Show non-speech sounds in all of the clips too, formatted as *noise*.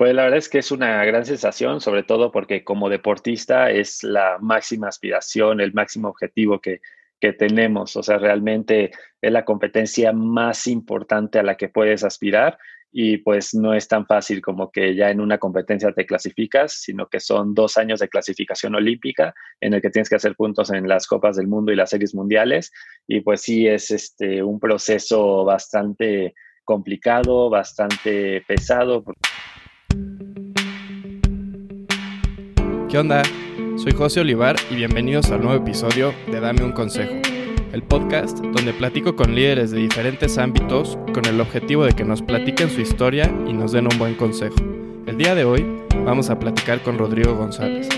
Pues la verdad es que es una gran sensación, sobre todo porque como deportista es la máxima aspiración, el máximo objetivo que, que tenemos. O sea, realmente es la competencia más importante a la que puedes aspirar y pues no es tan fácil como que ya en una competencia te clasificas, sino que son dos años de clasificación olímpica en el que tienes que hacer puntos en las Copas del Mundo y las series mundiales y pues sí es este, un proceso bastante complicado, bastante pesado. ¿Qué onda? Soy José Olivar y bienvenidos al nuevo episodio de Dame un Consejo el podcast donde platico con líderes de diferentes ámbitos con el objetivo de que nos platiquen su historia y nos den un buen consejo. El día de hoy vamos a platicar con Rodrigo González.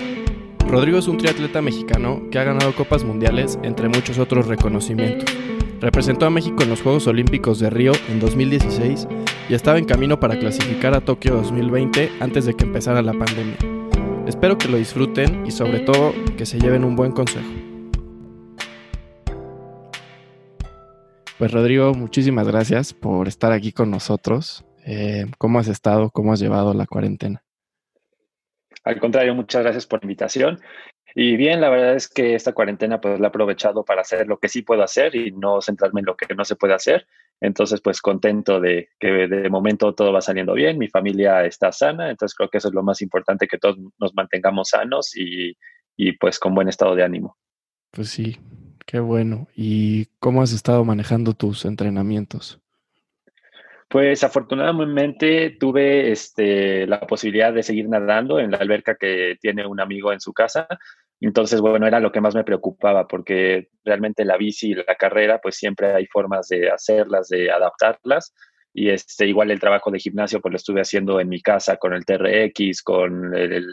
Rodrigo es un triatleta mexicano que ha ganado copas mundiales entre muchos otros reconocimientos. Representó a México en los Juegos Olímpicos de Río en 2016 y estaba en camino para clasificar a Tokio 2020 antes de que empezara la pandemia. Espero que lo disfruten y sobre todo que se lleven un buen consejo. Pues Rodrigo, muchísimas gracias por estar aquí con nosotros. Eh, ¿Cómo has estado? ¿Cómo has llevado la cuarentena? Al contrario, muchas gracias por la invitación. Y bien, la verdad es que esta cuarentena pues la he aprovechado para hacer lo que sí puedo hacer y no centrarme en lo que no se puede hacer. Entonces, pues contento de que de momento todo va saliendo bien, mi familia está sana, entonces creo que eso es lo más importante, que todos nos mantengamos sanos y, y pues con buen estado de ánimo. Pues sí, Qué bueno. ¿Y cómo has estado manejando tus entrenamientos? Pues afortunadamente tuve este, la posibilidad de seguir nadando en la alberca que tiene un amigo en su casa. Entonces, bueno, era lo que más me preocupaba porque realmente la bici y la carrera, pues siempre hay formas de hacerlas, de adaptarlas. Y este, igual el trabajo de gimnasio, pues lo estuve haciendo en mi casa con el TRX, con el, el,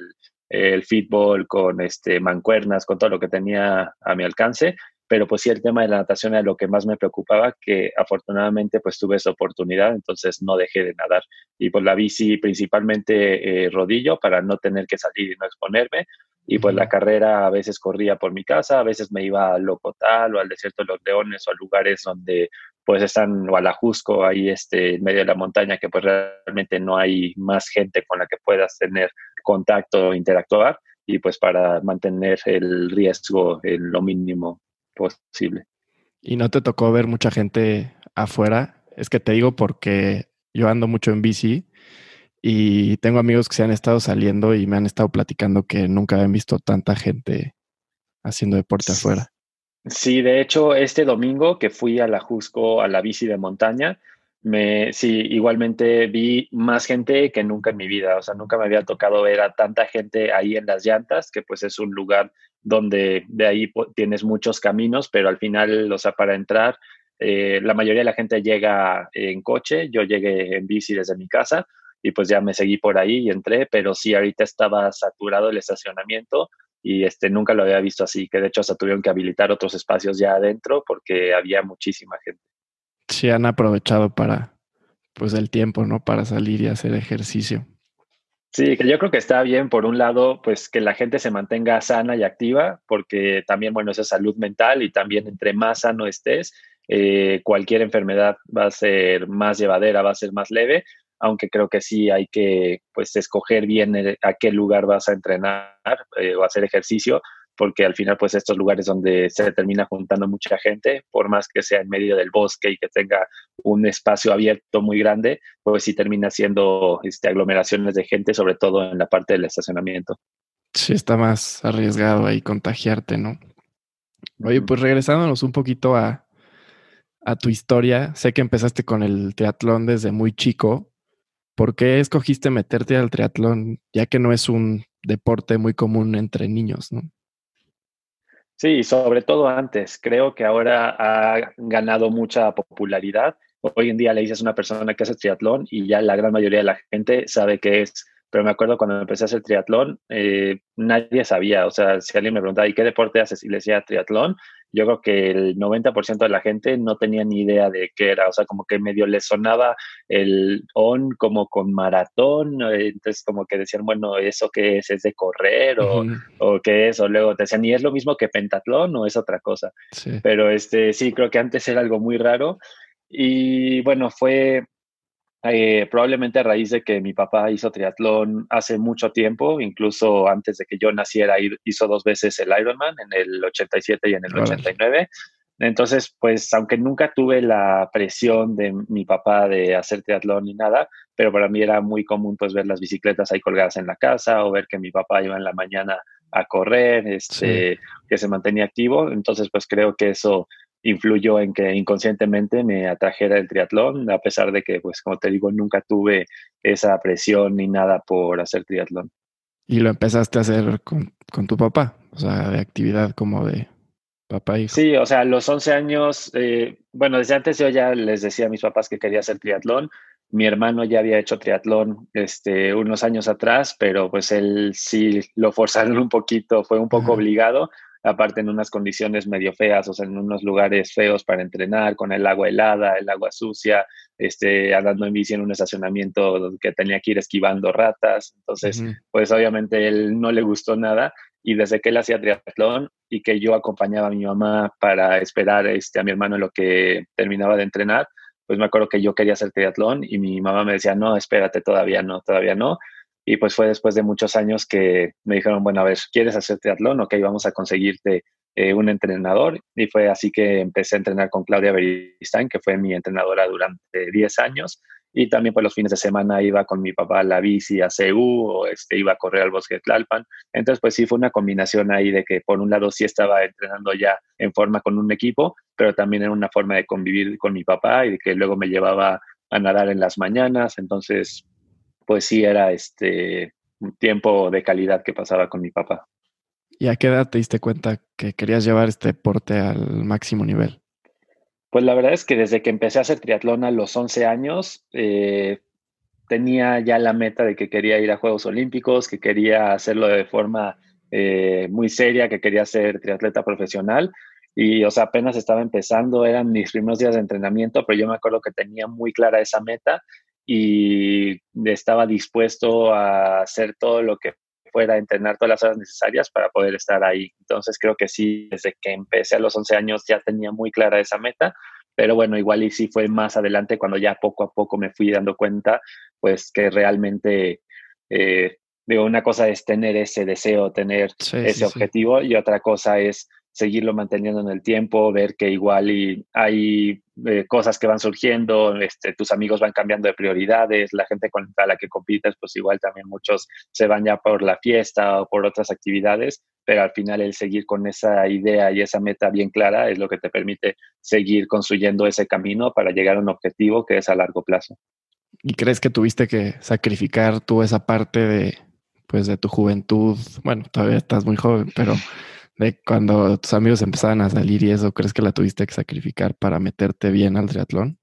el fútbol, con este, mancuernas, con todo lo que tenía a mi alcance pero pues sí el tema de la natación era lo que más me preocupaba, que afortunadamente pues tuve esa oportunidad, entonces no dejé de nadar. Y pues la bici principalmente eh, rodillo para no tener que salir y no exponerme. Y pues la carrera a veces corría por mi casa, a veces me iba al Locotal o al Desierto de los Leones o a lugares donde pues están, o al Ajusco, ahí este, en medio de la montaña, que pues realmente no hay más gente con la que puedas tener contacto, interactuar y pues para mantener el riesgo en lo mínimo posible. ¿Y no te tocó ver mucha gente afuera? Es que te digo porque yo ando mucho en bici y tengo amigos que se han estado saliendo y me han estado platicando que nunca habían visto tanta gente haciendo deporte afuera. Sí, de hecho, este domingo que fui a la Jusco a la bici de montaña, me, sí, igualmente vi más gente que nunca en mi vida. O sea, nunca me había tocado ver a tanta gente ahí en las llantas, que pues es un lugar donde de ahí tienes muchos caminos, pero al final, o sea, para entrar, eh, la mayoría de la gente llega en coche, yo llegué en bici desde mi casa y pues ya me seguí por ahí y entré, pero sí, ahorita estaba saturado el estacionamiento y este, nunca lo había visto así, que de hecho se tuvieron que habilitar otros espacios ya adentro porque había muchísima gente. Sí, han aprovechado para, pues, el tiempo, ¿no? Para salir y hacer ejercicio. Sí, que yo creo que está bien, por un lado, pues que la gente se mantenga sana y activa, porque también, bueno, esa salud mental y también entre más sano estés, eh, cualquier enfermedad va a ser más llevadera, va a ser más leve, aunque creo que sí hay que, pues, escoger bien a qué lugar vas a entrenar eh, o hacer ejercicio, porque al final pues estos lugares donde se termina juntando mucha gente, por más que sea en medio del bosque y que tenga un espacio abierto muy grande, pues sí termina siendo este, aglomeraciones de gente, sobre todo en la parte del estacionamiento. Sí, está más arriesgado ahí contagiarte, ¿no? Oye, pues regresándonos un poquito a, a tu historia, sé que empezaste con el triatlón desde muy chico. ¿Por qué escogiste meterte al triatlón, ya que no es un deporte muy común entre niños, ¿no? Sí, sobre todo antes. Creo que ahora ha ganado mucha popularidad. Hoy en día le dices a una persona que hace triatlón y ya la gran mayoría de la gente sabe qué es. Pero me acuerdo cuando empecé a hacer triatlón, eh, nadie sabía. O sea, si alguien me preguntaba, ¿y qué deporte haces? Y le decía triatlón, yo creo que el 90% de la gente no tenía ni idea de qué era, o sea, como que medio le sonaba el on como con maratón, entonces como que decían, bueno, ¿eso qué es? ¿Es de correr o, o qué es? O luego te decían, ¿y es lo mismo que pentatlón o es otra cosa? Pero este, sí, creo que antes era algo muy raro y bueno, fue eh, probablemente a raíz de que mi papá hizo triatlón hace mucho tiempo, incluso antes de que yo naciera, hizo dos veces el Ironman, en el 87 y en el 89. Entonces, pues aunque nunca tuve la presión de mi papá de hacer triatlón ni nada, pero para mí era muy común pues ver las bicicletas ahí colgadas en la casa o ver que mi papá iba en la mañana a correr, este, que se mantenía activo. Entonces, pues creo que eso influyó en que inconscientemente me atrajera el triatlón, a pesar de que, pues como te digo, nunca tuve esa presión ni nada por hacer triatlón. Y lo empezaste a hacer con, con tu papá, o sea, de actividad como de papá hijo. Sí, o sea, a los 11 años, eh, bueno, desde antes yo ya les decía a mis papás que quería hacer triatlón. Mi hermano ya había hecho triatlón este, unos años atrás, pero pues él sí lo forzaron un poquito, fue un poco obligado aparte en unas condiciones medio feas, o sea, en unos lugares feos para entrenar, con el agua helada, el agua sucia, este, andando en bici en un estacionamiento que tenía que ir esquivando ratas. Entonces, pues obviamente él no le gustó nada y desde que él hacía triatlón y que yo acompañaba a mi mamá para esperar este, a mi hermano en lo que terminaba de entrenar, pues me acuerdo que yo quería hacer triatlón y mi mamá me decía, no, espérate, todavía no, todavía no. Y pues fue después de muchos años que me dijeron, bueno, a ver, ¿quieres hacer triatlón? Ok, vamos a conseguirte eh, un entrenador. Y fue así que empecé a entrenar con Claudia Beristain, que fue mi entrenadora durante 10 años. Y también pues los fines de semana iba con mi papá a la bici a CEU o este, iba a correr al bosque de Tlalpan. Entonces pues sí fue una combinación ahí de que por un lado sí estaba entrenando ya en forma con un equipo, pero también era una forma de convivir con mi papá y que luego me llevaba a nadar en las mañanas. Entonces pues sí era este un tiempo de calidad que pasaba con mi papá. ¿Y a qué edad te diste cuenta que querías llevar este deporte al máximo nivel? Pues la verdad es que desde que empecé a hacer triatlón a los 11 años, eh, tenía ya la meta de que quería ir a Juegos Olímpicos, que quería hacerlo de forma eh, muy seria, que quería ser triatleta profesional. Y, o sea, apenas estaba empezando, eran mis primeros días de entrenamiento, pero yo me acuerdo que tenía muy clara esa meta y estaba dispuesto a hacer todo lo que fuera, entrenar todas las horas necesarias para poder estar ahí. Entonces creo que sí, desde que empecé a los 11 años ya tenía muy clara esa meta, pero bueno, igual y sí fue más adelante cuando ya poco a poco me fui dando cuenta, pues que realmente, eh, digo, una cosa es tener ese deseo, tener ese objetivo y otra cosa es seguirlo manteniendo en el tiempo, ver que igual hay eh, cosas que van surgiendo, este, tus amigos van cambiando de prioridades, la gente con la que compites, pues igual también muchos se van ya por la fiesta o por otras actividades, pero al final el seguir con esa idea y esa meta bien clara es lo que te permite seguir construyendo ese camino para llegar a un objetivo que es a largo plazo. ¿Y crees que tuviste que sacrificar tú esa parte de, pues, de tu juventud? Bueno, todavía estás muy joven, pero de cuando tus amigos empezaban a salir y eso, ¿crees que la tuviste que sacrificar para meterte bien al triatlón?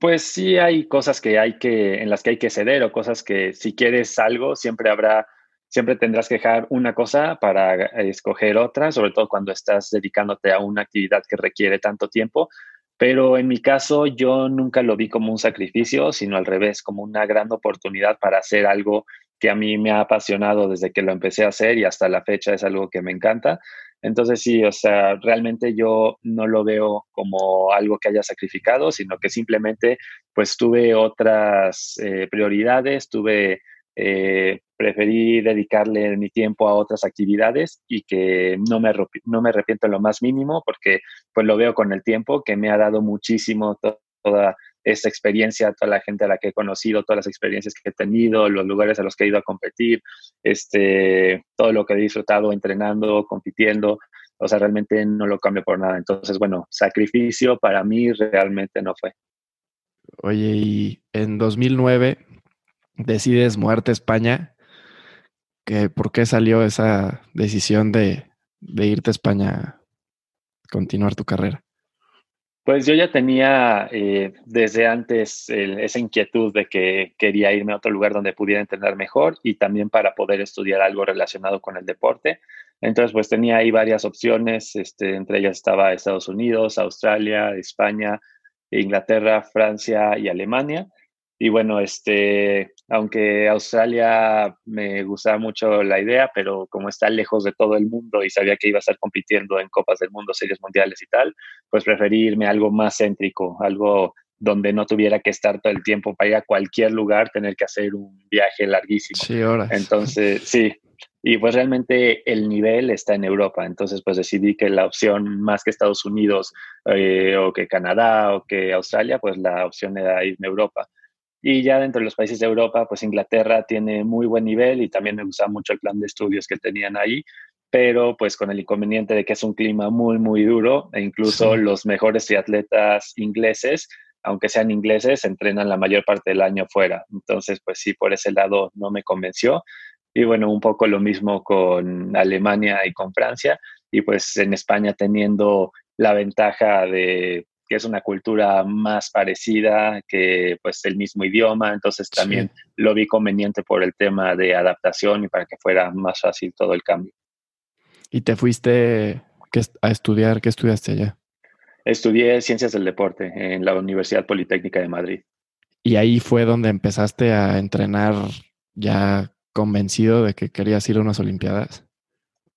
Pues sí hay cosas que hay que, en las que hay que ceder o cosas que si quieres algo, siempre habrá, siempre tendrás que dejar una cosa para escoger otra, sobre todo cuando estás dedicándote a una actividad que requiere tanto tiempo. Pero en mi caso yo nunca lo vi como un sacrificio, sino al revés, como una gran oportunidad para hacer algo que a mí me ha apasionado desde que lo empecé a hacer y hasta la fecha es algo que me encanta. Entonces sí, o sea, realmente yo no lo veo como algo que haya sacrificado, sino que simplemente pues tuve otras eh, prioridades, tuve, eh, preferí dedicarle mi tiempo a otras actividades y que no me, no me arrepiento en lo más mínimo porque pues lo veo con el tiempo que me ha dado muchísimo toda esta experiencia, toda la gente a la que he conocido, todas las experiencias que he tenido, los lugares a los que he ido a competir, este, todo lo que he disfrutado entrenando, compitiendo, o sea, realmente no lo cambio por nada. Entonces, bueno, sacrificio para mí realmente no fue. Oye, y en 2009 decides muerte España. ¿Qué, ¿Por qué salió esa decisión de, de irte a España a continuar tu carrera? Pues yo ya tenía eh, desde antes esa inquietud de que quería irme a otro lugar donde pudiera entrenar mejor y también para poder estudiar algo relacionado con el deporte. Entonces, pues tenía ahí varias opciones, este, entre ellas estaba Estados Unidos, Australia, España, Inglaterra, Francia y Alemania. Y bueno, este, aunque Australia me gustaba mucho la idea, pero como está lejos de todo el mundo y sabía que iba a estar compitiendo en Copas del Mundo, Series Mundiales y tal, pues preferí irme a algo más céntrico, algo donde no tuviera que estar todo el tiempo para ir a cualquier lugar, tener que hacer un viaje larguísimo. Sí, horas. Entonces, *laughs* sí, y pues realmente el nivel está en Europa. Entonces, pues decidí que la opción más que Estados Unidos eh, o que Canadá o que Australia, pues la opción era irme a Europa. Y ya dentro de los países de Europa, pues Inglaterra tiene muy buen nivel y también me gusta mucho el plan de estudios que tenían ahí, pero pues con el inconveniente de que es un clima muy, muy duro e incluso los mejores triatletas ingleses, aunque sean ingleses, entrenan la mayor parte del año fuera. Entonces, pues sí, por ese lado no me convenció. Y bueno, un poco lo mismo con Alemania y con Francia. Y pues en España teniendo la ventaja de que es una cultura más parecida, que pues el mismo idioma, entonces también lo vi conveniente por el tema de adaptación y para que fuera más fácil todo el cambio. ¿Y te fuiste a estudiar? ¿Qué estudiaste allá? Estudié Ciencias del Deporte en la Universidad Politécnica de Madrid. ¿Y ahí fue donde empezaste a entrenar ya convencido de que querías ir a unas Olimpiadas?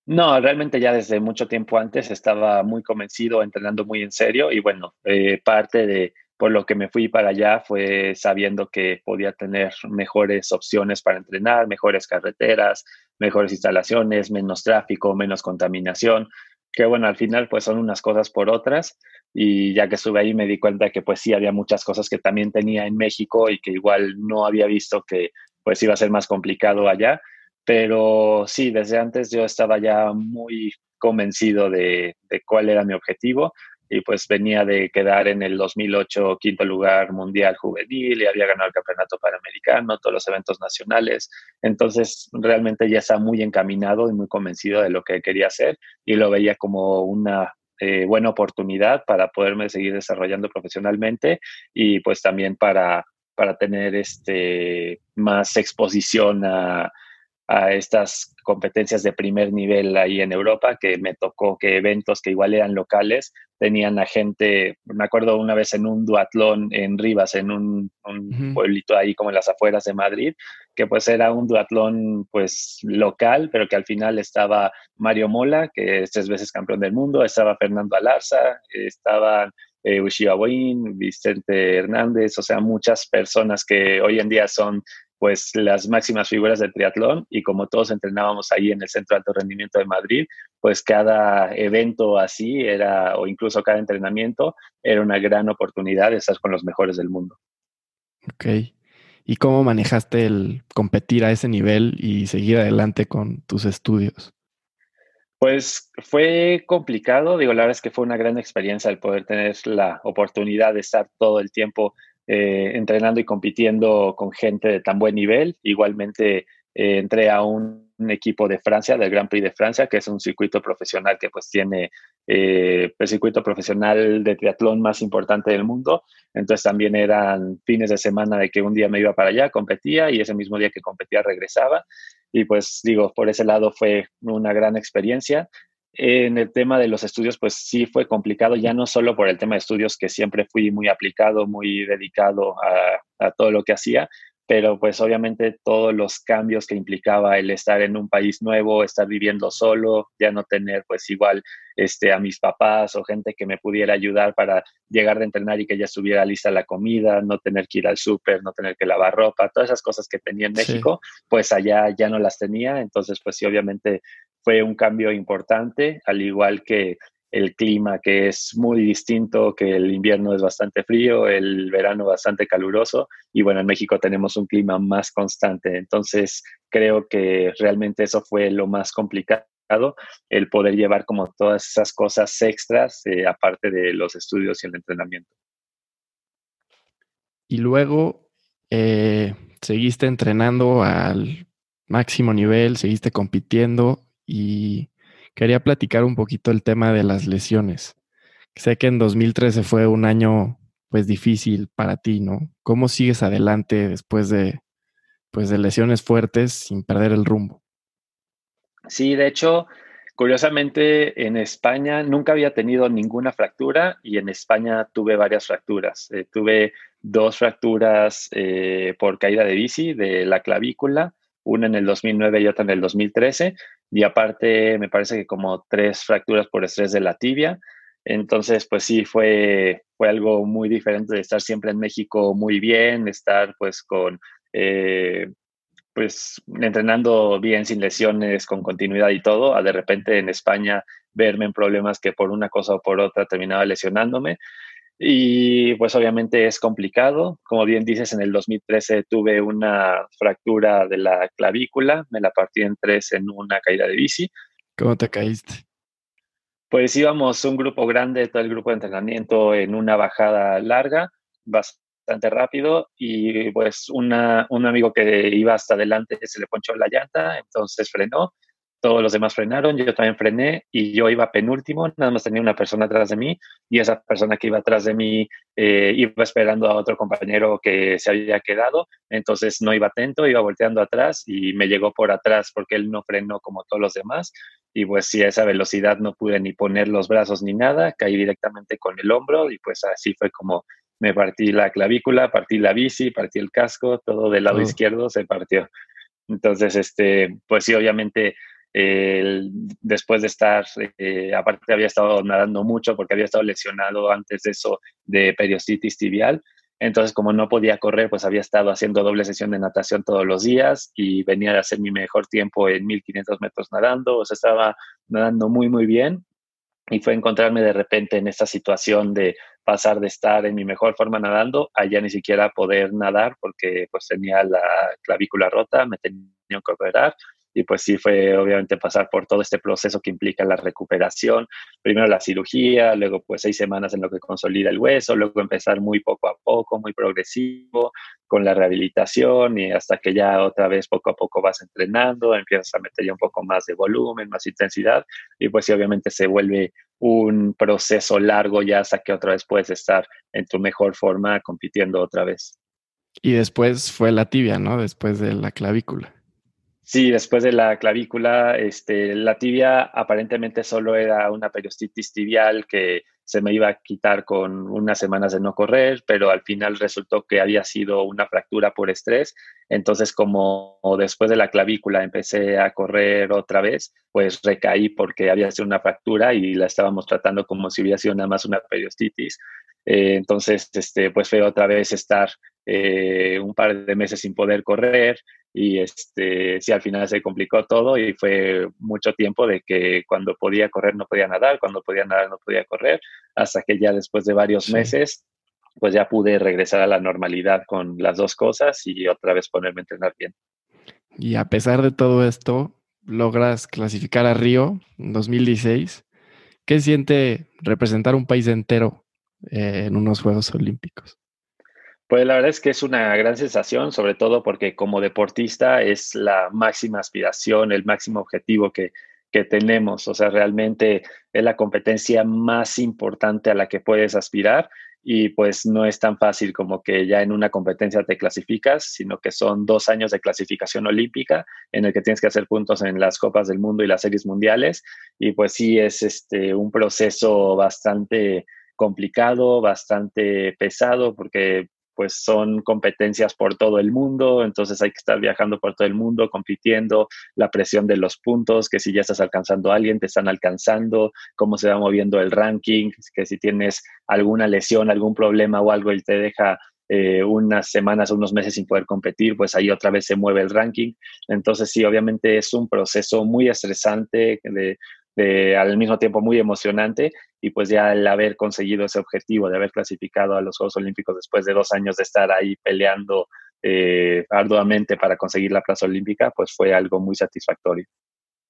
No, realmente ya desde mucho tiempo antes estaba muy convencido, entrenando muy en serio y bueno, eh, parte de por lo que me fui para allá fue sabiendo que podía tener mejores opciones para entrenar, mejores carreteras, mejores instalaciones, menos tráfico, menos contaminación, que bueno, al final pues son unas cosas por otras y ya que estuve ahí me di cuenta que pues sí había muchas cosas que también tenía en México y que igual no había visto que pues iba a ser más complicado allá pero sí, desde antes yo estaba ya muy convencido de, cuál era mi objetivo y pues venía de quedar en el 2008 quinto lugar mundial juvenil y había ganado el campeonato panamericano, todos los eventos nacionales. Entonces realmente ya estaba muy encaminado y muy convencido de lo que quería hacer y lo veía como una eh, buena oportunidad para poderme seguir desarrollando profesionalmente y pues también para, para tener este, más exposición a, a estas competencias de primer nivel ahí en Europa, que me tocó que eventos que igual eran locales tenían a gente, me acuerdo una vez en un duatlón en Rivas, en un, pueblito ahí como en las afueras de Madrid, que pues era un duatlón pues local, pero que al final estaba Mario Mola, que es tres veces campeón del mundo, estaba Fernando Alarza, estaba eh, Vicente Hernández, o sea, muchas personas que hoy en día son pues las máximas figuras del triatlón y como todos entrenábamos ahí en el Centro de Alto Rendimiento de Madrid, pues cada evento así era, o incluso cada entrenamiento, era una gran oportunidad de estar con los mejores del mundo. Ok. ¿Y cómo manejaste el competir a ese nivel y seguir adelante con tus estudios? Pues fue complicado, digo, la verdad es que fue una gran experiencia el poder tener la oportunidad de estar todo el tiempo eh, entrenando y compitiendo con gente de tan buen nivel. Igualmente eh, entré a un, equipo de Francia, del Grand Prix de Francia, que es un circuito profesional que pues tiene eh, el circuito profesional de triatlón más importante del mundo. Entonces también eran fines de semana de que un día me iba para allá, competía y ese mismo día que competía regresaba. Y pues digo, por ese lado fue una gran experiencia. En el tema de los estudios, pues sí fue complicado, ya no solo por el tema de estudios, que siempre fui muy aplicado, muy dedicado a, todo lo que hacía, pero pues obviamente todos los cambios que implicaba el estar en un país nuevo, estar viviendo solo, ya no tener pues igual este, a mis papás o gente que me pudiera ayudar para llegar de entrenar y que ya estuviera lista la comida, no tener que ir al súper, no tener que lavar ropa, todas esas cosas que tenía en México, pues allá ya no las tenía, entonces pues sí, obviamente fue un cambio importante, al igual que el clima que es muy distinto, que el invierno es bastante frío, el verano bastante caluroso y bueno, en México tenemos un clima más constante. Entonces, creo que realmente eso fue lo más complicado, el poder llevar como todas esas cosas extras eh, aparte de los estudios y el entrenamiento. Y luego, eh, seguiste entrenando al máximo nivel, seguiste compitiendo y quería platicar un poquito el tema de las lesiones. Sé que en 2013 fue un año pues difícil para ti, ¿no? ¿Cómo sigues adelante después de pues de lesiones fuertes sin perder el rumbo? Sí, de hecho, curiosamente en España nunca había tenido ninguna fractura y en España tuve varias fracturas. Eh, tuve dos fracturas eh, por caída de bici de la clavícula, una en el 2009 y otra en el 2013 y aparte me parece que como tres fracturas por estrés de la tibia Entonces, pues sí, fue, fue algo muy diferente de estar siempre en México muy bien, estar pues con, eh, pues entrenando bien, sin lesiones, con continuidad y todo, a de repente en España verme en problemas que por una cosa o por otra terminaba lesionándome. Y pues obviamente es complicado. Como bien dices, en el 2013 tuve una fractura de la clavícula, me la partí en tres en una caída de bici. ¿Cómo te caíste? Pues íbamos un grupo grande, todo el grupo de entrenamiento en una bajada larga, bastante rápido, y pues una, un amigo que iba hasta adelante se le ponchó la llanta, entonces frenó, todos los demás frenaron, yo también frené y yo iba penúltimo, nada más tenía una persona atrás de mí y esa persona que iba atrás de mí eh, iba esperando a otro compañero que se había quedado, entonces no iba atento, iba volteando atrás y me llegó por atrás porque él no frenó como todos los demás y pues sí, a esa velocidad no pude ni poner los brazos ni nada, caí directamente con el hombro y pues así fue como me partí la clavícula, partí la bici, partí el casco, todo del lado izquierdo se partió. Entonces, este, pues sí, obviamente después de estar, eh, aparte había estado nadando mucho porque había estado lesionado antes de eso de periostitis tibial. Entonces, como no podía correr, pues había estado haciendo doble sesión de natación todos los días y venía a hacer mi mejor tiempo en 1500 metros nadando. O sea, estaba nadando muy, muy bien. Y fue encontrarme de repente en esta situación de pasar de estar en mi mejor forma nadando a ya ni siquiera poder nadar porque pues tenía la clavícula rota, me tenía que operar y pues sí fue obviamente pasar por todo este proceso que implica la recuperación, primero la cirugía, luego pues seis semanas en lo que consolida el hueso, luego empezar muy poco a poco, muy progresivo con la rehabilitación y hasta que ya otra vez poco a poco vas entrenando, empiezas a meter ya un poco más de volumen, más intensidad y pues sí obviamente se vuelve un proceso largo ya hasta que otra vez puedes estar en tu mejor forma compitiendo otra vez. Y después fue la tibia, ¿no? Después de la clavícula. Sí, después de la clavícula, este, la tibia aparentemente solo era una periostitis tibial que se me iba a quitar con unas semanas de no correr, pero al final resultó que había sido una fractura por estrés. Entonces, como después de la clavícula empecé a correr otra vez, pues recaí porque había sido una fractura y la estábamos tratando como si hubiera sido nada más una periostitis. Eh, entonces, este, pues fue otra vez estar eh, un par de meses sin poder correr y este, sí, al final se complicó todo y fue mucho tiempo de que cuando podía correr no podía nadar, cuando podía nadar no podía correr, hasta que ya después de varios meses, pues ya pude regresar a la normalidad con las dos cosas y otra vez ponerme a entrenar bien. Y a pesar de todo esto, logras clasificar a Río en 2016. ¿Qué siente representar un país entero eh, en unos Juegos Olímpicos? Pues la verdad es que es una gran sensación, sobre todo porque como deportista es la máxima aspiración, el máximo objetivo que, que tenemos. O sea, realmente es la competencia más importante a la que puedes aspirar y pues no es tan fácil como que ya en una competencia te clasificas, sino que son dos años de clasificación olímpica en el que tienes que hacer puntos en las Copas del Mundo y las series mundiales y pues sí es este un proceso bastante complicado, bastante pesado porque pues son competencias por todo el mundo, entonces hay que estar viajando por todo el mundo, compitiendo, la presión de los puntos, que si ya estás alcanzando a alguien, te están alcanzando, cómo se va moviendo el ranking, que si tienes alguna lesión, algún problema o algo, y te deja eh, unas semanas o unos meses sin poder competir, pues ahí otra vez se mueve el ranking. Entonces sí, obviamente es un proceso muy estresante de al mismo tiempo muy emocionante y pues ya el haber conseguido ese objetivo de haber clasificado a los Juegos Olímpicos después de dos años de estar ahí peleando eh, arduamente para conseguir la plaza olímpica, pues fue algo muy satisfactorio.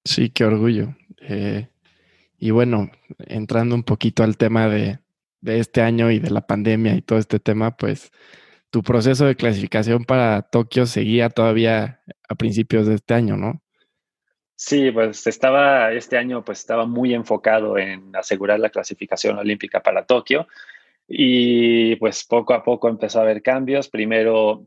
Sí, qué orgullo. Eh, y bueno, entrando un poquito al tema de, de este año y de la pandemia y todo este tema, pues tu proceso de clasificación para Tokio seguía todavía a principios de este año, ¿no? Sí, pues estaba, este año pues estaba muy enfocado en asegurar la clasificación olímpica para Tokio y pues poco a poco empezó a haber cambios. Primero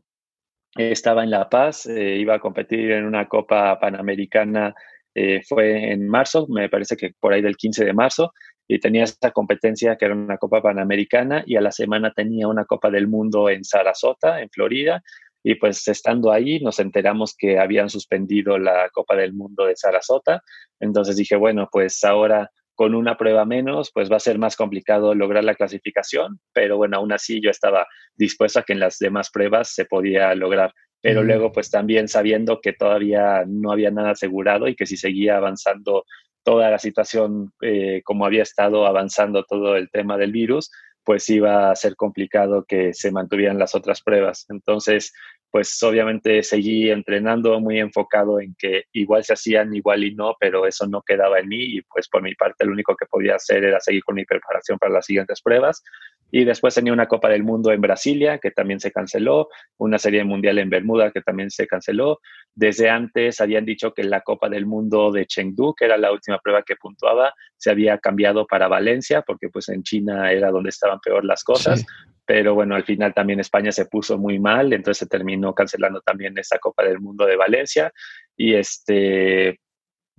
estaba en La Paz, eh, iba a competir en una Copa Panamericana, eh, fue en marzo, me parece que por ahí del 15 de marzo, y tenía esta competencia que era una Copa Panamericana y a la semana tenía una Copa del Mundo en Sarasota, en Florida, y pues estando ahí nos enteramos que habían suspendido la Copa del Mundo de Sarasota. Entonces dije, bueno, pues ahora con una prueba menos, pues va a ser más complicado lograr la clasificación, pero bueno, aún así yo estaba dispuesto a que en las demás pruebas se podía lograr. Pero luego, pues también sabiendo que todavía no había nada asegurado y que si seguía avanzando toda la situación eh, como había estado avanzando todo el tema del virus, pues iba a ser complicado que se mantuvieran las otras pruebas. Entonces, pues obviamente seguí entrenando muy enfocado en que igual se hacían, igual y no, pero eso no quedaba en mí y pues por mi parte lo único que podía hacer era seguir con mi preparación para las siguientes pruebas. Y después tenía una Copa del Mundo en Brasilia que también se canceló, una serie mundial en Bermuda que también se canceló. Desde antes habían dicho que la Copa del Mundo de Chengdu, que era la última prueba que puntuaba, se había cambiado para Valencia porque pues en China era donde estaban peor las cosas. Pero bueno, al final también España se puso muy mal, entonces se terminó cancelando también esta Copa del Mundo de Valencia. Y este,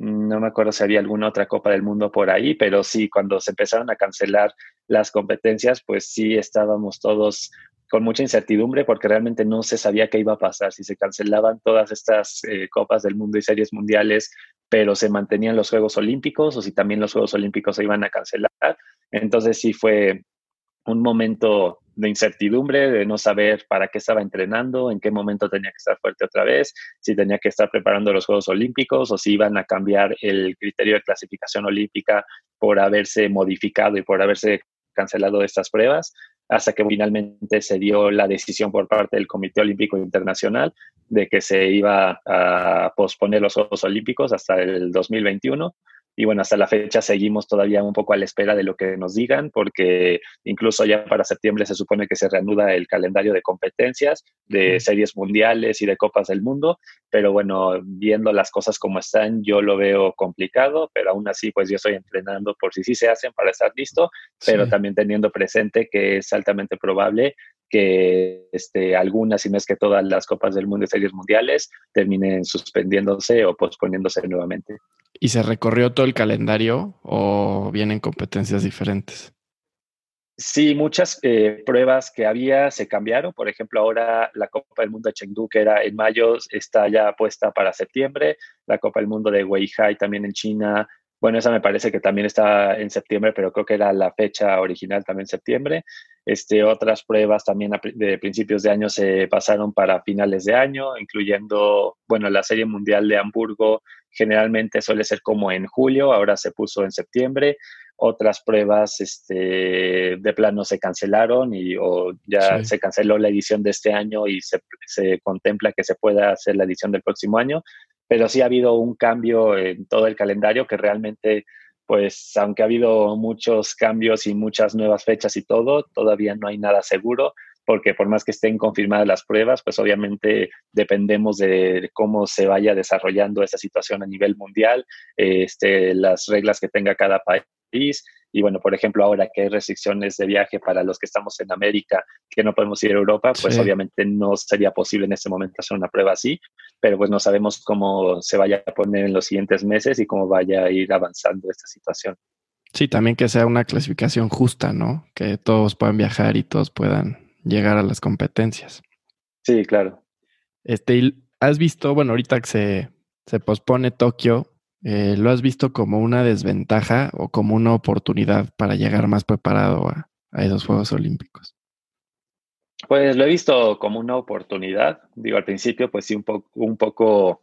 no me acuerdo si había alguna otra Copa del Mundo por ahí, pero sí, cuando se empezaron a cancelar las competencias, pues sí estábamos todos con mucha incertidumbre porque realmente no se sabía qué iba a pasar, si se cancelaban todas estas eh, Copas del Mundo y series mundiales, pero se mantenían los Juegos Olímpicos o si también los Juegos Olímpicos se iban a cancelar. Entonces sí fue un momento de incertidumbre, de no saber para qué estaba entrenando, en qué momento tenía que estar fuerte otra vez, si tenía que estar preparando los Juegos Olímpicos o si iban a cambiar el criterio de clasificación olímpica por haberse modificado y por haberse cancelado estas pruebas, hasta que finalmente se dio la decisión por parte del Comité Olímpico Internacional de que se iba a posponer los Juegos Olímpicos hasta el 2021 y bueno, hasta la fecha seguimos todavía un poco a la espera de lo que nos digan, porque incluso ya para septiembre se supone que se reanuda el calendario de competencias, de series mundiales y de copas del mundo, pero bueno, viendo las cosas como están, yo lo veo complicado, pero aún así, pues yo estoy entrenando por si sí se hacen para estar listo, pero también teniendo presente que es altamente probable que este, algunas, y no es que todas las copas del mundo y series mundiales terminen suspendiéndose o posponiéndose nuevamente. ¿Y se recorrió todo el calendario o vienen competencias diferentes? Sí, muchas eh, pruebas que había se cambiaron. Por ejemplo, ahora la Copa del Mundo de Chengdu, que era en mayo, está ya puesta para septiembre. La Copa del Mundo de Weihai también en China. Bueno, esa me parece que también está en septiembre, pero creo que era la fecha original también septiembre. Este, otras pruebas también de principios de año se pasaron para finales de año, incluyendo, bueno, la Serie Mundial de Hamburgo generalmente suele ser como en julio, ahora se puso en septiembre. Otras pruebas este, de plano se cancelaron y o ya se canceló la edición de este año y se, se contempla que se pueda hacer la edición del próximo año. Pero sí ha habido un cambio en todo el calendario que realmente pues aunque ha habido muchos cambios y muchas nuevas fechas y todo, todavía no hay nada seguro porque por más que estén confirmadas las pruebas, pues obviamente dependemos de cómo se vaya desarrollando esa situación a nivel mundial, este, las reglas que tenga cada país. Y bueno, por ejemplo, ahora que hay restricciones de viaje para los que estamos en América, que no podemos ir a Europa, pues obviamente no sería posible en este momento hacer una prueba así, pero pues no sabemos cómo se vaya a poner en los siguientes meses y cómo vaya a ir avanzando esta situación. Sí, también que sea una clasificación justa, ¿no? Que todos puedan viajar y todos puedan llegar a las competencias. Sí, claro. Este, ¿has visto, bueno, ahorita que se, se pospone Tokio, eh, ¿lo has visto como una desventaja o como una oportunidad para llegar más preparado a, esos Juegos Olímpicos? Pues lo he visto como una oportunidad. Digo, al principio, pues sí, un, poco un poco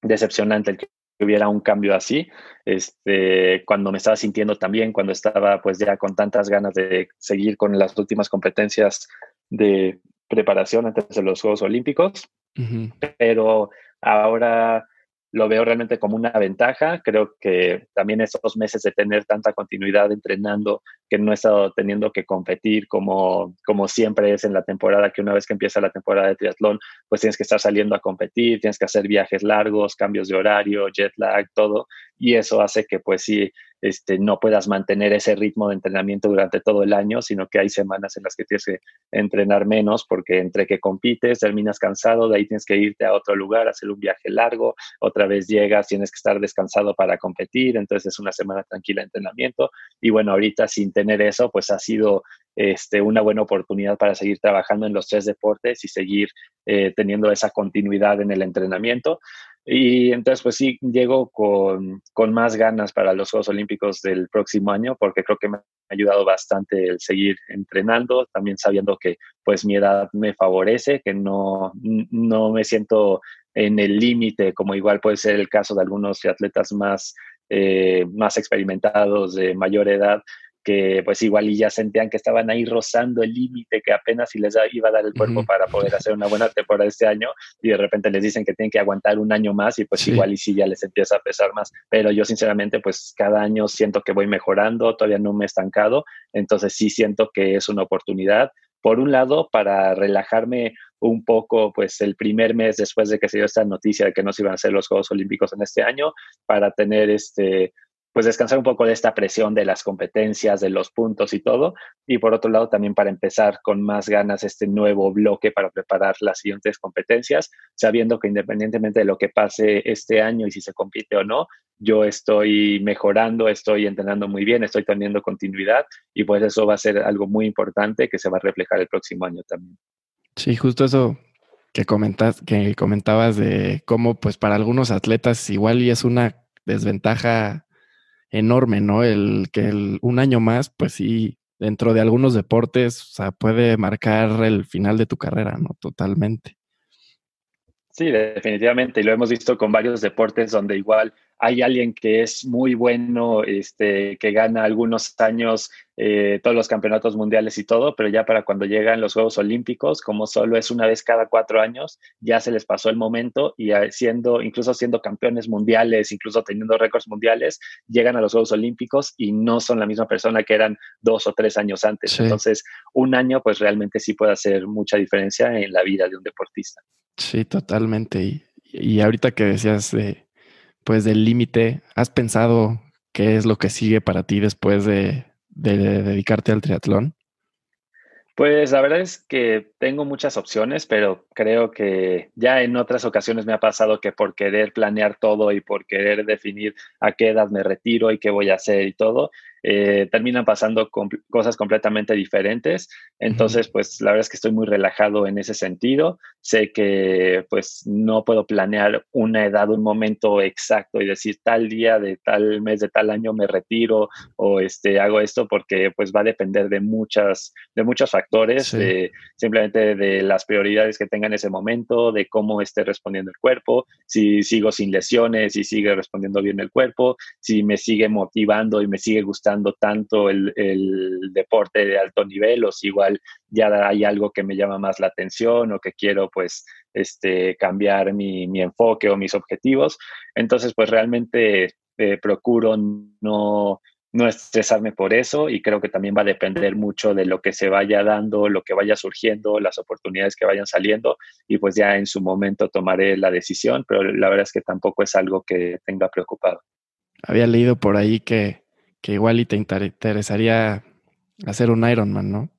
decepcionante el que hubiera un cambio así. Este, cuando me estaba sintiendo también, cuando estaba pues ya con tantas ganas de seguir con las últimas competencias de preparación antes de los Juegos Olímpicos. Pero ahora lo veo realmente como una ventaja. Creo que también estos meses de tener tanta continuidad entrenando, que no he estado teniendo que competir como, como siempre es en la temporada, que una vez que empieza la temporada de triatlón, pues tienes que estar saliendo a competir, tienes que hacer viajes largos, cambios de horario, jet lag, todo. Y eso hace que pues sí, este, no puedas mantener ese ritmo de entrenamiento durante todo el año, sino que hay semanas en las que tienes que entrenar menos porque entre que compites terminas cansado, de ahí tienes que irte a otro lugar, hacer un viaje largo, otra vez llegas, tienes que estar descansado para competir, entonces es una semana tranquila de entrenamiento. Y bueno, ahorita sin tener eso, pues ha sido este, una buena oportunidad para seguir trabajando en los tres deportes y seguir eh, teniendo esa continuidad en el entrenamiento. Y entonces, pues sí, llego con, con, más ganas para los Juegos Olímpicos del próximo año, porque creo que me ha ayudado bastante el seguir entrenando, también sabiendo que pues mi edad me favorece, que no, no me siento en el límite, como igual puede ser el caso de algunos atletas más, eh, más experimentados, de mayor edad, que pues igual y ya sentían que estaban ahí rozando el límite, que apenas si les iba a dar el cuerpo para poder hacer una buena temporada este año y de repente les dicen que tienen que aguantar un año más y pues igual y sí ya les empieza a pesar más. Pero yo sinceramente pues cada año siento que voy mejorando, todavía no me he estancado, entonces sí siento que es una oportunidad. Por un lado, para relajarme un poco, pues el primer mes después de que se dio esta noticia de que no se iban a hacer los Juegos Olímpicos en este año, para tener este, pues descansar un poco de esta presión de las competencias, de los puntos y todo. Y por otro lado, también para empezar con más ganas este nuevo bloque para preparar las siguientes competencias, sabiendo que independientemente de lo que pase este año y si se compite o no, yo estoy mejorando, estoy entrenando muy bien, estoy teniendo continuidad y pues eso va a ser algo muy importante que se va a reflejar el próximo año también. Sí, justo eso que comentas, que comentabas de cómo pues para algunos atletas igual y es una desventaja enorme, ¿no? El que el, un año más, pues sí, dentro de algunos deportes, o sea, puede marcar el final de tu carrera, ¿no? Totalmente. Sí, definitivamente. Y lo hemos visto con varios deportes donde igual hay alguien que es muy bueno, este, que gana algunos años eh, todos los campeonatos mundiales y todo, pero ya para cuando llegan los Juegos Olímpicos, como solo es una vez cada cuatro años, ya se les pasó el momento y siendo, incluso siendo campeones mundiales, incluso teniendo récords mundiales, llegan a los Juegos Olímpicos y no son la misma persona que eran dos o tres años antes. Entonces, un año pues realmente sí puede hacer mucha diferencia en la vida de un deportista. Sí, totalmente. Y, y ahorita que decías de pues del límite, ¿has pensado qué es lo que sigue para ti después de, dedicarte al triatlón? Pues la verdad es que tengo muchas opciones, pero creo que ya en otras ocasiones me ha pasado que por querer planear todo y por querer definir a qué edad me retiro y qué voy a hacer y todo, eh, terminan pasando cosas completamente diferentes. Entonces, pues la verdad es que estoy muy relajado en ese sentido. Sé que pues no puedo planear una edad, un momento exacto y decir tal día de tal mes de tal año me retiro o este hago esto porque pues va a depender de muchas de muchos factores, simplemente de las prioridades que tenga en ese momento, de cómo esté respondiendo el cuerpo, si sigo sin lesiones, si sigue respondiendo bien el cuerpo, si me sigue motivando y me sigue gustando tanto el, deporte de alto nivel o si igual ya hay algo que me llama más la atención o que quiero pues este, cambiar mi, enfoque o mis objetivos. Entonces pues realmente eh, procuro no, no estresarme por eso y creo que también va a depender mucho de lo que se vaya dando, lo que vaya surgiendo, las oportunidades que vayan saliendo y pues ya en su momento tomaré la decisión, pero la verdad es que tampoco es algo que tenga preocupado. Había leído por ahí que que igual y te interesaría hacer un Ironman, ¿no?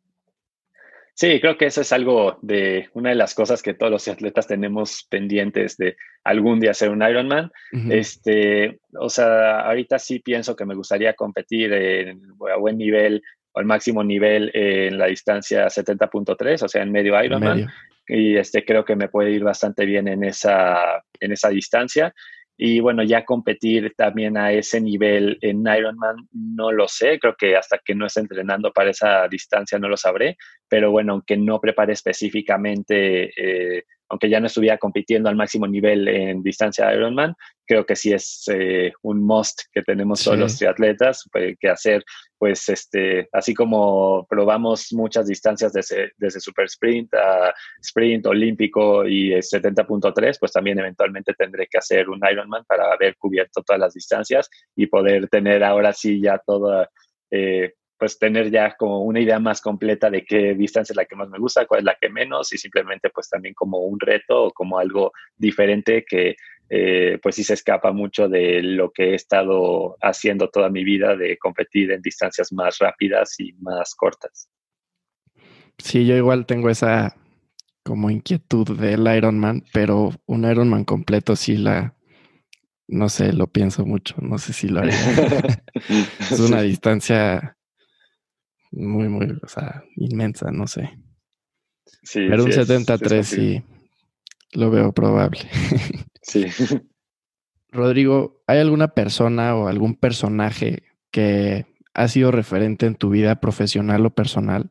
Sí, creo que eso es algo de una de las cosas que todos los atletas tenemos pendientes de algún día hacer un Ironman. Este, o sea, ahorita sí pienso que me gustaría competir en, a buen nivel o al máximo nivel en la distancia 70.3, o sea, en medio Ironman. Y este creo que me puede ir bastante bien en esa en esa distancia. Y bueno, ya competir también a ese nivel en Ironman, no lo sé, creo que hasta que no esté entrenando para esa distancia no lo sabré, pero bueno, aunque no prepare específicamente eh, aunque ya no estuviera compitiendo al máximo nivel en distancia Ironman, creo que sí es eh, un must que tenemos todos los triatletas pues, que hacer, pues este, así como probamos muchas distancias desde, desde super sprint a sprint olímpico y 70.3, pues también eventualmente tendré que hacer un Ironman para haber cubierto todas las distancias y poder tener ahora sí ya toda eh, pues tener ya como una idea más completa de qué distancia es la que más me gusta, cuál es la que menos y simplemente pues también como un reto o como algo diferente que eh, pues sí se escapa mucho de lo que he estado haciendo toda mi vida de competir en distancias más rápidas y más cortas. Sí, yo igual tengo esa como inquietud del Ironman, pero un Ironman completo sí la, no sé, lo pienso mucho, no sé si lo haría. *laughs* *laughs* es una distancia muy, muy, o sea, inmensa, no sé. Sí, Pero un 73 sí lo veo probable. Sí. *laughs* Rodrigo, ¿hay alguna persona o algún personaje que ha sido referente en tu vida profesional o personal?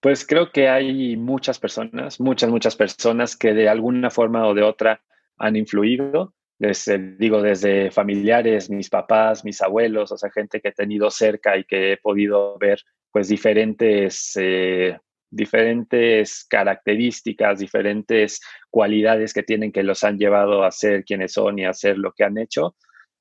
Pues creo que hay muchas personas, muchas, muchas personas que de alguna forma o de otra han influido. Digo, desde familiares, mis papás, mis abuelos, o sea, gente que he tenido cerca y que he podido ver pues diferentes eh, diferentes características, diferentes cualidades que tienen que los han llevado a ser quienes son y a hacer lo que han hecho.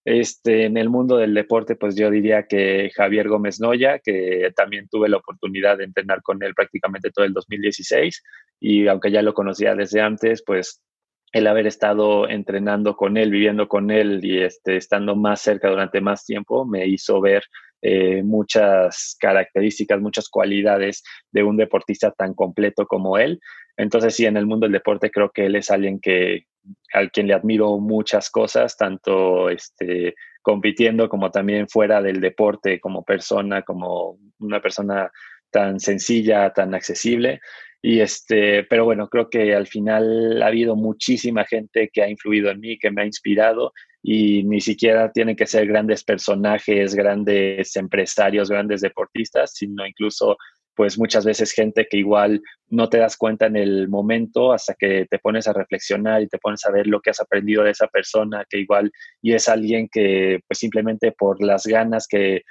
Este, en el mundo del deporte, pues yo diría que Javier Gómez Noya, que también tuve la oportunidad de entrenar con él prácticamente todo el 2016 y aunque ya lo conocía desde antes, pues el haber estado entrenando con él, viviendo con él y este, estando más cerca durante más tiempo me hizo ver eh, muchas características, muchas cualidades de un deportista tan completo como él. Entonces, sí, en el mundo del deporte creo que él es alguien que al quien le admiro muchas cosas, tanto este, compitiendo como también fuera del deporte, como persona, como una persona tan sencilla, tan accesible. Y este, pero bueno, creo que al final ha habido muchísima gente que ha influido en mí, que me ha inspirado y ni siquiera tienen que ser grandes personajes, grandes empresarios, grandes deportistas, sino incluso pues muchas veces gente que igual no te das cuenta en el momento hasta que te pones a reflexionar y te pones a ver lo que has aprendido de esa persona, que igual y es alguien que pues simplemente por las ganas que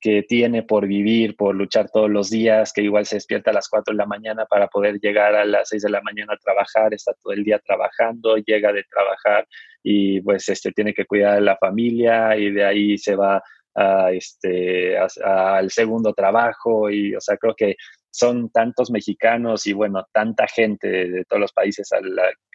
que tiene por vivir, por luchar todos los días, que igual se despierta a las 4 de la mañana para poder llegar a las 6 de la mañana a trabajar, está todo el día trabajando, llega de trabajar y pues este, tiene que cuidar de la familia y de ahí se va a, este, al segundo trabajo y, o sea, creo que son tantos mexicanos y bueno, tanta gente de, todos los países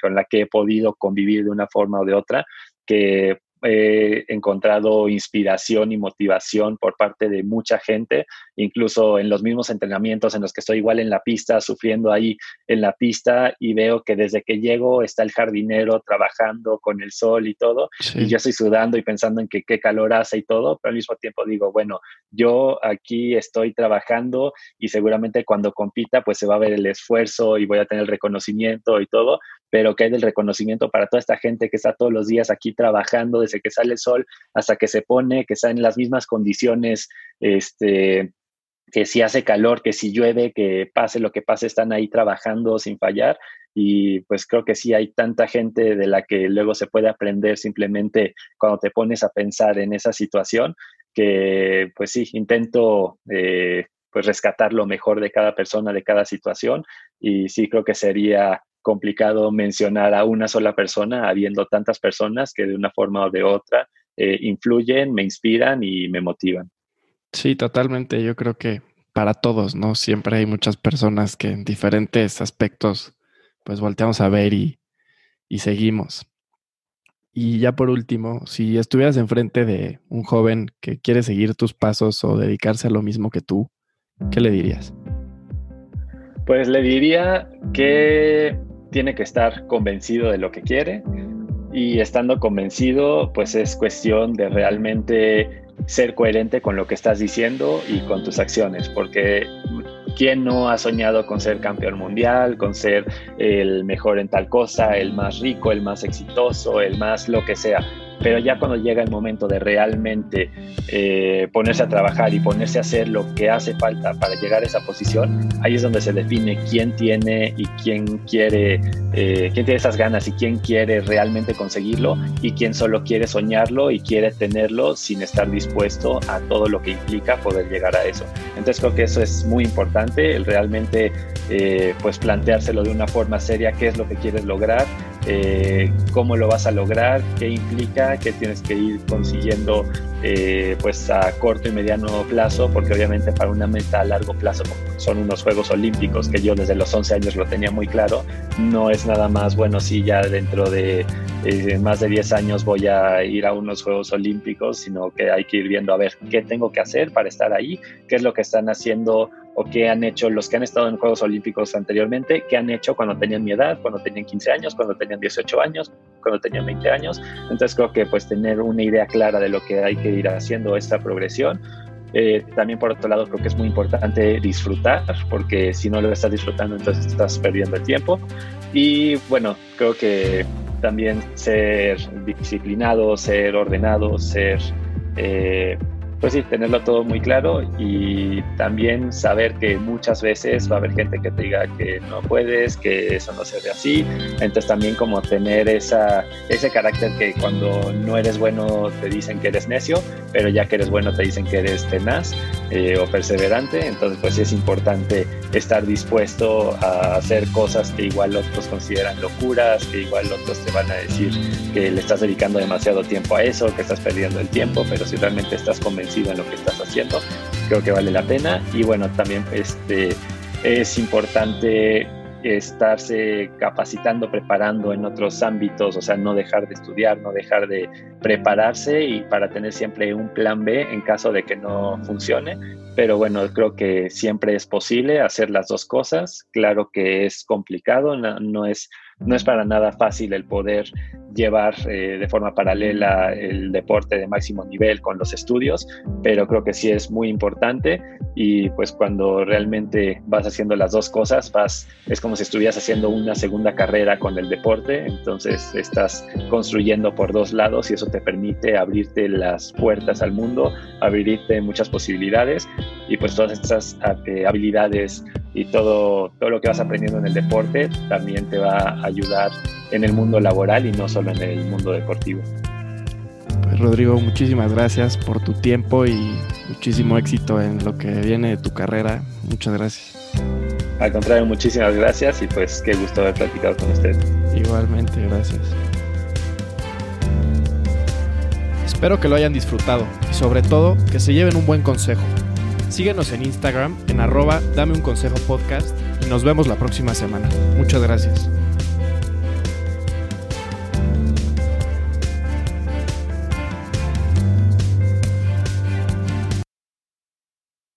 con la que he podido convivir de una forma o de otra, que he encontrado inspiración y motivación por parte de mucha gente, incluso en los mismos entrenamientos en los que estoy igual en la pista, sufriendo ahí en la pista y veo que desde que llego está el jardinero trabajando con el sol y todo, y yo estoy sudando y pensando en que qué calor hace y todo, pero al mismo tiempo digo, bueno, yo aquí estoy trabajando y seguramente cuando compita pues se va a ver el esfuerzo y voy a tener el reconocimiento y todo, pero que hay del reconocimiento para toda esta gente que está todos los días aquí trabajando desde que sale el sol hasta que se pone, que está en las mismas condiciones, este, que si hace calor, que si llueve, que pase lo que pase, están ahí trabajando sin fallar. Y pues creo que sí hay tanta gente de la que luego se puede aprender simplemente cuando te pones a pensar en esa situación, que pues sí, intento eh, pues rescatar lo mejor de cada persona, de cada situación. Y sí creo que sería complicado mencionar a una sola persona, habiendo tantas personas que de una forma o de otra eh, influyen, me inspiran y me motivan. Sí, totalmente. Yo creo que para todos, ¿no? Siempre hay muchas personas que en diferentes aspectos, pues volteamos a ver y, y seguimos. Y ya por último, si estuvieras enfrente de un joven que quiere seguir tus pasos o dedicarse a lo mismo que tú, ¿qué le dirías? Pues le diría que tiene que estar convencido de lo que quiere y estando convencido, pues es cuestión de realmente ser coherente con lo que estás diciendo y con tus acciones, porque ¿quién no ha soñado con ser campeón mundial, con ser el mejor en tal cosa, el más rico, el más exitoso, el más lo que sea? Pero ya cuando llega el momento de realmente eh, ponerse a trabajar y ponerse a hacer lo que hace falta para llegar a esa posición, ahí es donde se define quién tiene y quién quiere, eh, quién tiene esas ganas y quién quiere realmente conseguirlo y quién solo quiere soñarlo y quiere tenerlo sin estar dispuesto a todo lo que implica poder llegar a eso. Entonces creo que eso es muy importante, el realmente eh, pues planteárselo de una forma seria, qué es lo que quieres lograr, eh, cómo lo vas a lograr, qué implica, qué tienes que ir consiguiendo eh, pues a corto y mediano plazo, porque obviamente para una meta a largo plazo, son unos Juegos Olímpicos, que yo desde los 11 años lo tenía muy claro, no es nada más, bueno, si ya dentro de eh, más de 10 años voy a ir a unos Juegos Olímpicos, sino que hay que ir viendo a ver qué tengo que hacer para estar ahí, qué es lo que están haciendo o qué han hecho los que han estado en Juegos Olímpicos anteriormente, qué han hecho cuando tenían mi edad, cuando tenían 15 años, cuando tenían 18 años, cuando tenían 20 años. Entonces creo que pues tener una idea clara de lo que hay que ir haciendo esta progresión. Eh, también por otro lado creo que es muy importante disfrutar, porque si no lo estás disfrutando entonces estás perdiendo el tiempo. Y bueno, creo que también ser disciplinado, ser ordenado, ser eh, pues sí, tenerlo todo muy claro y también saber que muchas veces va a haber gente que te diga que no puedes, que eso no se ve así. Entonces también como tener esa, ese carácter que cuando no eres bueno te dicen que eres necio, pero ya que eres bueno te dicen que eres tenaz eh, o perseverante. Entonces pues sí es importante estar dispuesto a hacer cosas que igual otros consideran locuras, que igual otros te van a decir que le estás dedicando demasiado tiempo a eso, que estás perdiendo el tiempo, pero si realmente estás convencido en lo que estás haciendo, creo que vale la pena. Y bueno, también este, es importante estarse capacitando, preparando en otros ámbitos, o sea, no dejar de estudiar, no dejar de prepararse y para tener siempre un plan B en caso de que no funcione. Pero bueno, creo que siempre es posible hacer las dos cosas. Claro que es complicado, no, es, no es para nada fácil el poder llevar eh, de forma paralela el deporte de máximo nivel con los estudios, pero creo que sí es muy importante. Y pues cuando realmente vas haciendo las dos cosas, vas, es como si estuvieras haciendo una segunda carrera con el deporte, entonces estás construyendo por dos lados y eso te permite abrirte las puertas al mundo, abrirte muchas posibilidades y pues todas estas eh, habilidades y todo, todo lo que vas aprendiendo en el deporte también te va a ayudar en el mundo laboral y no solo en el mundo deportivo. Pues Rodrigo, muchísimas gracias por tu tiempo y muchísimo éxito en lo que viene de tu carrera. Muchas gracias. Al contrario, muchísimas gracias y pues qué gusto haber platicado con usted. Igualmente, gracias. Espero que lo hayan disfrutado y sobre todo que se lleven un buen consejo. Síguenos en Instagram en arroba dame un consejo podcast y nos vemos la próxima semana. Muchas gracias.